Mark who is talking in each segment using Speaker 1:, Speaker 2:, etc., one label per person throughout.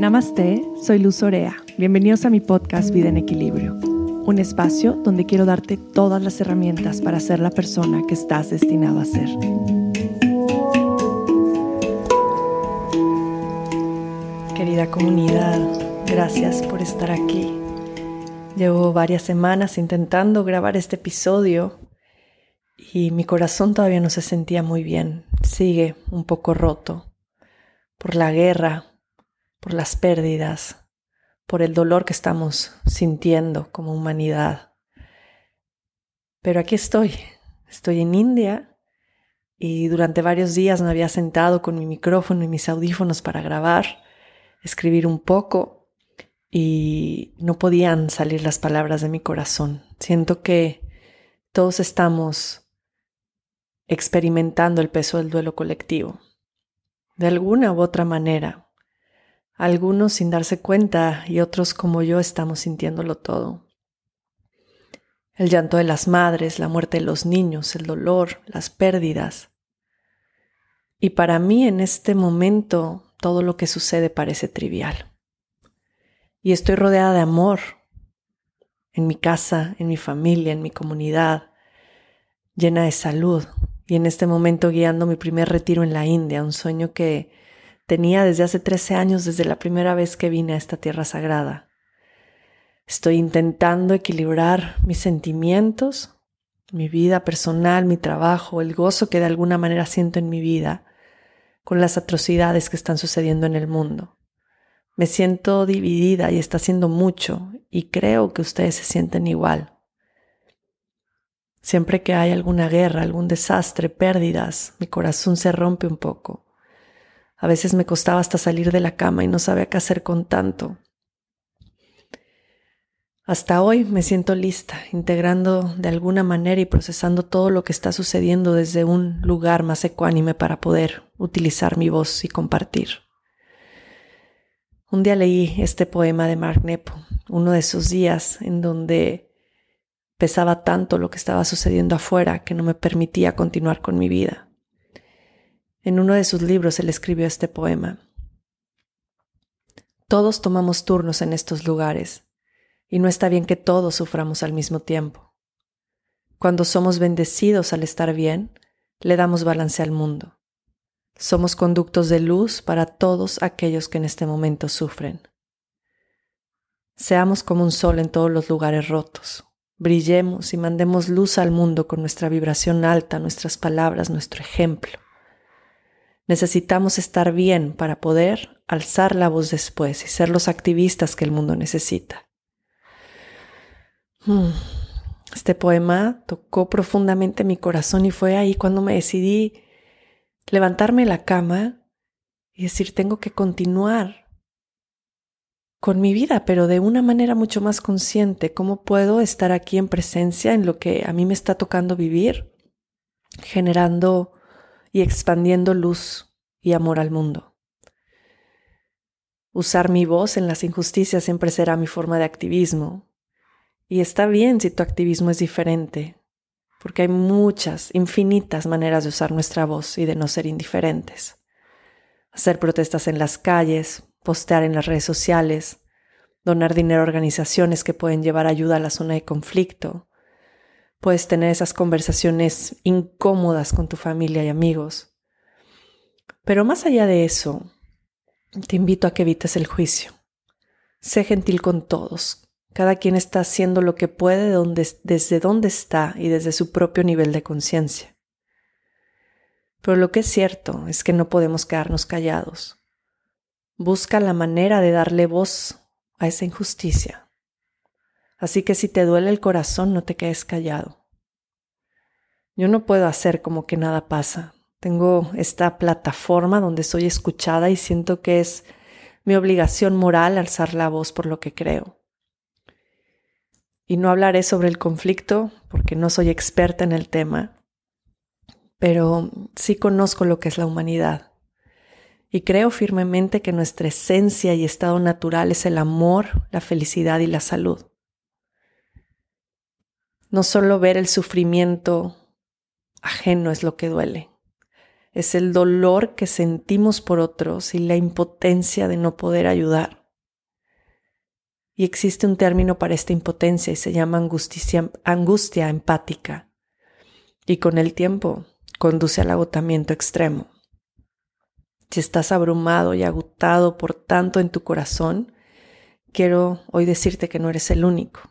Speaker 1: Namaste, soy Luz Orea. Bienvenidos a mi podcast Vida en Equilibrio, un espacio donde quiero darte todas las herramientas para ser la persona que estás destinado a ser. Querida comunidad, gracias por estar aquí. Llevo varias semanas intentando grabar este episodio y mi corazón todavía no se sentía muy bien. Sigue un poco roto por la guerra, por las pérdidas, por el dolor que estamos sintiendo como humanidad. Pero aquí estoy, estoy en India y durante varios días me había sentado con mi micrófono y mis audífonos para grabar, escribir un poco y no podían salir las palabras de mi corazón. Siento que todos estamos experimentando el peso del duelo colectivo. De alguna u otra manera, algunos sin darse cuenta y otros como yo estamos sintiéndolo todo. El llanto de las madres, la muerte de los niños, el dolor, las pérdidas. Y para mí en este momento todo lo que sucede parece trivial. Y estoy rodeada de amor en mi casa, en mi familia, en mi comunidad, llena de salud. Y en este momento guiando mi primer retiro en la India, un sueño que tenía desde hace 13 años, desde la primera vez que vine a esta tierra sagrada. Estoy intentando equilibrar mis sentimientos, mi vida personal, mi trabajo, el gozo que de alguna manera siento en mi vida, con las atrocidades que están sucediendo en el mundo. Me siento dividida y está haciendo mucho y creo que ustedes se sienten igual. Siempre que hay alguna guerra, algún desastre, pérdidas, mi corazón se rompe un poco. A veces me costaba hasta salir de la cama y no sabía qué hacer con tanto. Hasta hoy me siento lista, integrando de alguna manera y procesando todo lo que está sucediendo desde un lugar más ecuánime para poder utilizar mi voz y compartir. Un día leí este poema de Mark Nepo, uno de esos días en donde pesaba tanto lo que estaba sucediendo afuera que no me permitía continuar con mi vida. En uno de sus libros él escribió este poema. Todos tomamos turnos en estos lugares, y no está bien que todos suframos al mismo tiempo. Cuando somos bendecidos al estar bien, le damos balance al mundo. Somos conductos de luz para todos aquellos que en este momento sufren. Seamos como un sol en todos los lugares rotos. Brillemos y mandemos luz al mundo con nuestra vibración alta, nuestras palabras, nuestro ejemplo. Necesitamos estar bien para poder alzar la voz después y ser los activistas que el mundo necesita. Hmm. Este poema tocó profundamente mi corazón y fue ahí cuando me decidí levantarme de la cama y decir, tengo que continuar con mi vida, pero de una manera mucho más consciente. ¿Cómo puedo estar aquí en presencia en lo que a mí me está tocando vivir, generando y expandiendo luz y amor al mundo. Usar mi voz en las injusticias siempre será mi forma de activismo. Y está bien si tu activismo es diferente, porque hay muchas, infinitas maneras de usar nuestra voz y de no ser indiferentes. Hacer protestas en las calles, postear en las redes sociales, donar dinero a organizaciones que pueden llevar ayuda a la zona de conflicto, Puedes tener esas conversaciones incómodas con tu familia y amigos. Pero más allá de eso, te invito a que evites el juicio. Sé gentil con todos. Cada quien está haciendo lo que puede desde donde está y desde su propio nivel de conciencia. Pero lo que es cierto es que no podemos quedarnos callados. Busca la manera de darle voz a esa injusticia, Así que si te duele el corazón, no te quedes callado. Yo no puedo hacer como que nada pasa. Tengo esta plataforma donde soy escuchada y siento que es mi obligación moral alzar la voz por lo que creo. Y no hablaré sobre el conflicto porque no soy experta en el tema, pero sí conozco lo que es la humanidad. Y creo firmemente que nuestra esencia y estado natural es el amor, la felicidad y la salud. No solo ver el sufrimiento ajeno es lo que duele. es el dolor que sentimos por otros y la impotencia de no poder ayudar. Y existe un término para esta impotencia y se llama angustia, angustia empática. Y con el tiempo conduce al agotamiento extremo. Si estás abrumado y agotado por tanto en tu corazón, quiero hoy decirte que no eres el único.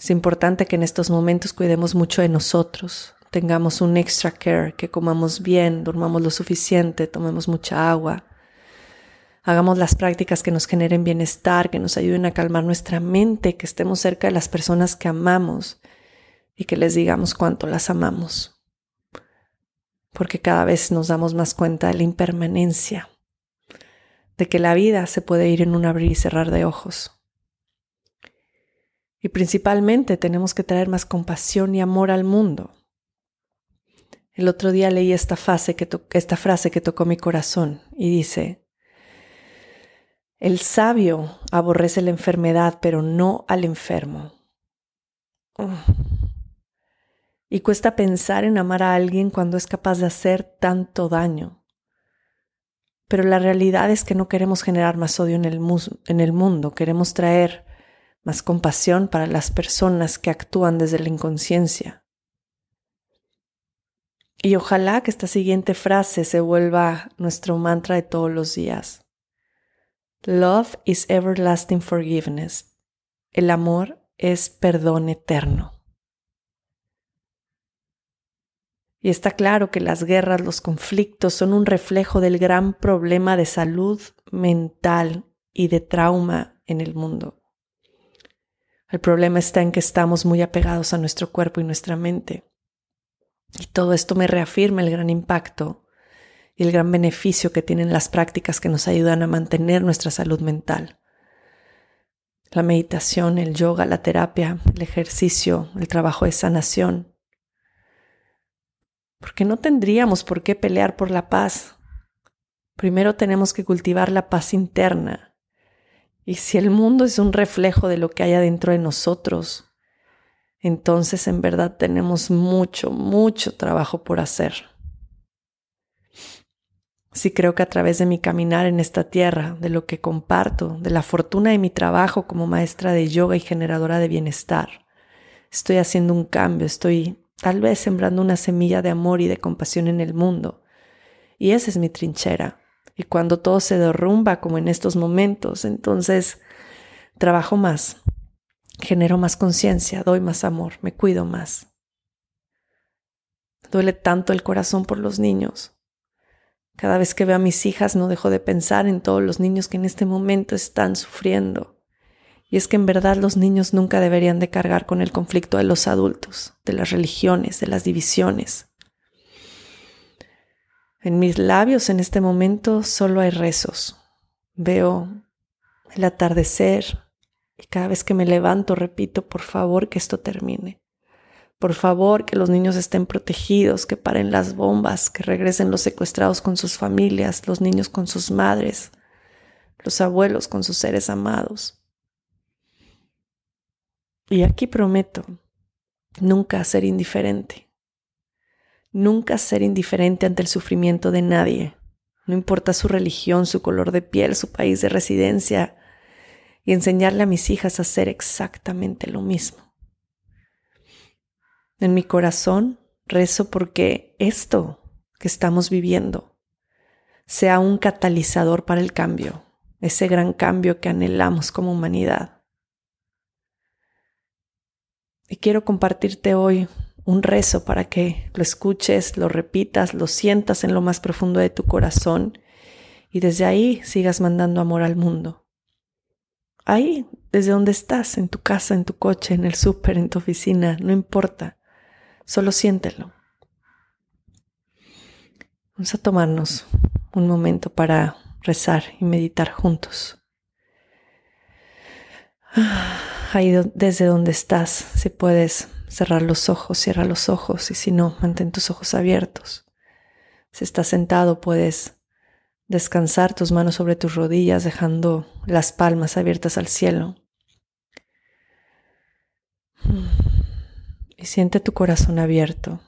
Speaker 1: Es importante que en estos momentos cuidemos mucho de nosotros, tengamos un extra care, que comamos bien, durmamos lo suficiente, tomemos mucha agua, hagamos las prácticas que nos generen bienestar, que nos ayuden a calmar nuestra mente, que estemos cerca de las personas que amamos y que les digamos cuánto las amamos. Porque cada vez nos damos más cuenta de la impermanencia, de que la vida se puede ir en un abrir y cerrar de ojos. Y principalmente tenemos que traer más compasión y amor al mundo el otro día leí esta, que esta frase que tocó mi corazón y dice, el sabio aborrece la enfermedad, pero no al enfermo. Y cuesta pensar en amar a alguien cuando es capaz de hacer tanto daño. Pero la realidad es que no queremos generar más odio en el, en el mundo, queremos traer más compasión para las personas que actúan desde la inconsciencia. Y ojalá que esta siguiente frase se vuelva nuestro mantra de todos los días. Love is everlasting forgiveness. El amor es perdón eterno. Y está claro que las guerras, los conflictos son un reflejo del gran problema de salud mental y de trauma en el mundo. El problema está en que estamos muy apegados a nuestro cuerpo y nuestra mente. Y todo esto me reafirma el gran impacto y el gran beneficio que tienen las prácticas que nos ayudan a mantener nuestra salud mental. La meditación, el yoga, la terapia, el ejercicio, el trabajo de sanación. Porque no tendríamos por qué pelear por la paz. Primero tenemos que cultivar la paz interna. Y si el mundo es un reflejo de lo que hay adentro de nosotros, entonces en verdad tenemos mucho, mucho trabajo por hacer. Sí creo que a través de mi caminar en esta tierra, de lo que comparto, de la fortuna de mi trabajo como maestra de yoga y generadora de bienestar, estoy haciendo un cambio, estoy tal vez sembrando una semilla de amor y de compasión en el mundo. Y esa es mi trinchera. Y cuando todo se derrumba como en estos momentos, entonces trabajo más, genero más conciencia, doy más amor, me cuido más. Duele tanto el corazón por los niños. Cada vez que veo a mis hijas no dejo de pensar en todos los niños que en este momento están sufriendo. Y es que en verdad los niños nunca deberían de cargar con el conflicto de los adultos, de las religiones, de las divisiones. En mis labios en este momento solo hay rezos. Veo el atardecer, y cada vez que me levanto repito, por favor que esto termine. Por favor que los niños estén protegidos, que paren las bombas, que regresen los secuestrados con sus familias, los niños con sus madres, los abuelos con sus seres amados. Y aquí prometo nunca ser indiferente. Nunca ser indiferente ante el sufrimiento de nadie. No importa su religión, su color de piel, su país de residencia, y enseñarle a mis hijas a hacer exactamente lo mismo. En mi corazón rezo porque esto que estamos viviendo sea un catalizador para el cambio, ese gran cambio que anhelamos como humanidad. Y quiero compartirte hoy un rezo para que lo escuches, lo repitas, lo sientas en lo más profundo de tu corazón y desde ahí sigas mandando amor al mundo ahí, desde donde estás, en tu casa, en tu coche, en el súper, en tu oficina, no importa, solo siéntelo. Vamos a tomarnos un momento para rezar y meditar juntos. Ahí desde donde estás, si puedes cerrar los ojos, cierra los ojos y si no, mantén tus ojos abiertos. Si estás sentado, puedes descansar tus manos sobre tus rodillas dejando las palmas abiertas al cielo. Y siente tu corazón abierto.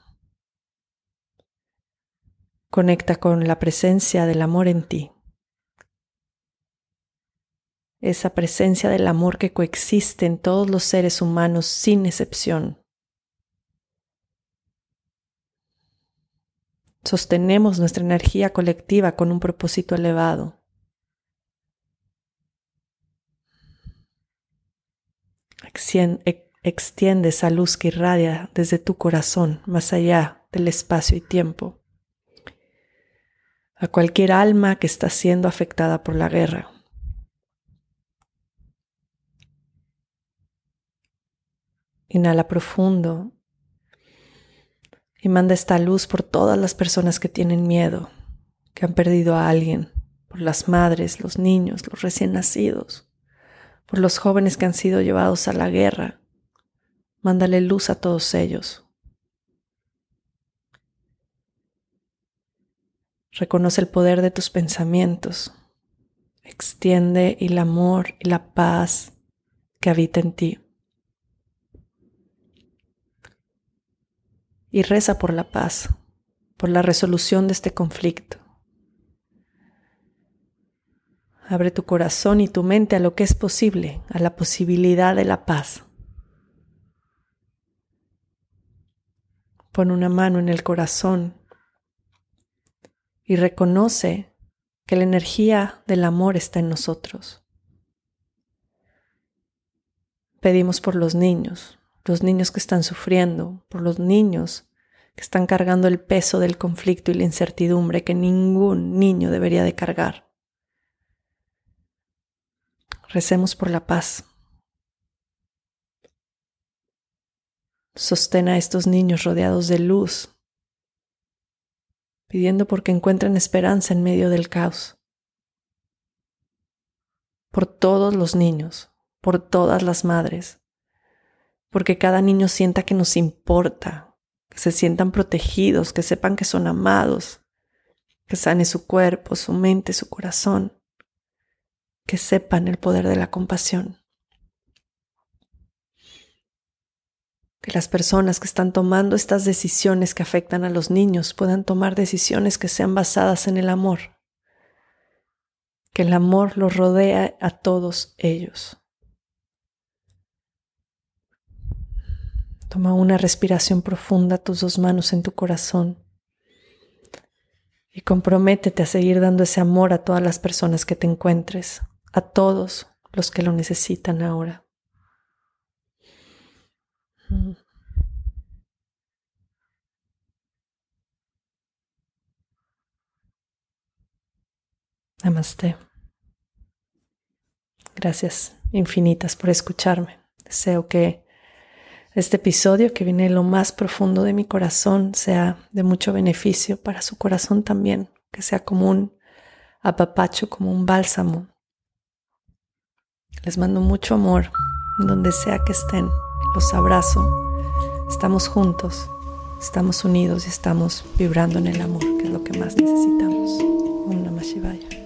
Speaker 1: Conecta con la presencia del amor en ti. Esa presencia del amor que coexiste en todos los seres humanos sin excepción. Sostenemos nuestra energía colectiva con un propósito elevado. Extiende esa luz que irradia desde tu corazón, más allá del espacio y tiempo, a cualquier alma que está siendo afectada por la guerra. Inhala profundo y manda esta luz por todas las personas que tienen miedo, que han perdido a alguien, por las madres, los niños, los recién nacidos, por los jóvenes que han sido llevados a la guerra. Mándale luz a todos ellos. Reconoce el poder de tus pensamientos. Extiende el amor y la paz que habita en ti. Y reza por la paz, por la resolución de este conflicto. Abre tu corazón y tu mente a lo que es posible, a la posibilidad de la paz. Pon una mano en el corazón y reconoce que la energía del amor está en nosotros. Pedimos por los niños, los niños que están sufriendo, por los niños que están cargando el peso del conflicto y la incertidumbre que ningún niño debería de cargar. Recemos por la paz. Sostén a estos niños rodeados de luz, pidiendo porque encuentren esperanza en medio del caos. Por todos los niños, por todas las madres, porque cada niño sienta que nos importa, que se sientan protegidos, que sepan que son amados, que sane su cuerpo, su mente, su corazón, que sepan el poder de la compasión. Que las personas que están tomando estas decisiones que afectan a los niños puedan tomar decisiones que sean basadas en el amor. Que el amor los rodea a todos ellos. Toma una respiración profunda, tus dos manos en tu corazón y comprométete a seguir dando ese amor a todas las personas que te encuentres, a todos los que lo necesitan ahora. Namaste. Gracias infinitas por escucharme. Deseo que este episodio que viene de lo más profundo de mi corazón sea de mucho beneficio para su corazón también, que sea como un apapacho, como un bálsamo. Les mando mucho amor donde sea que estén. Los abrazo. Estamos juntos, estamos unidos y estamos vibrando en el amor, que es lo que más necesitamos. Om Namah.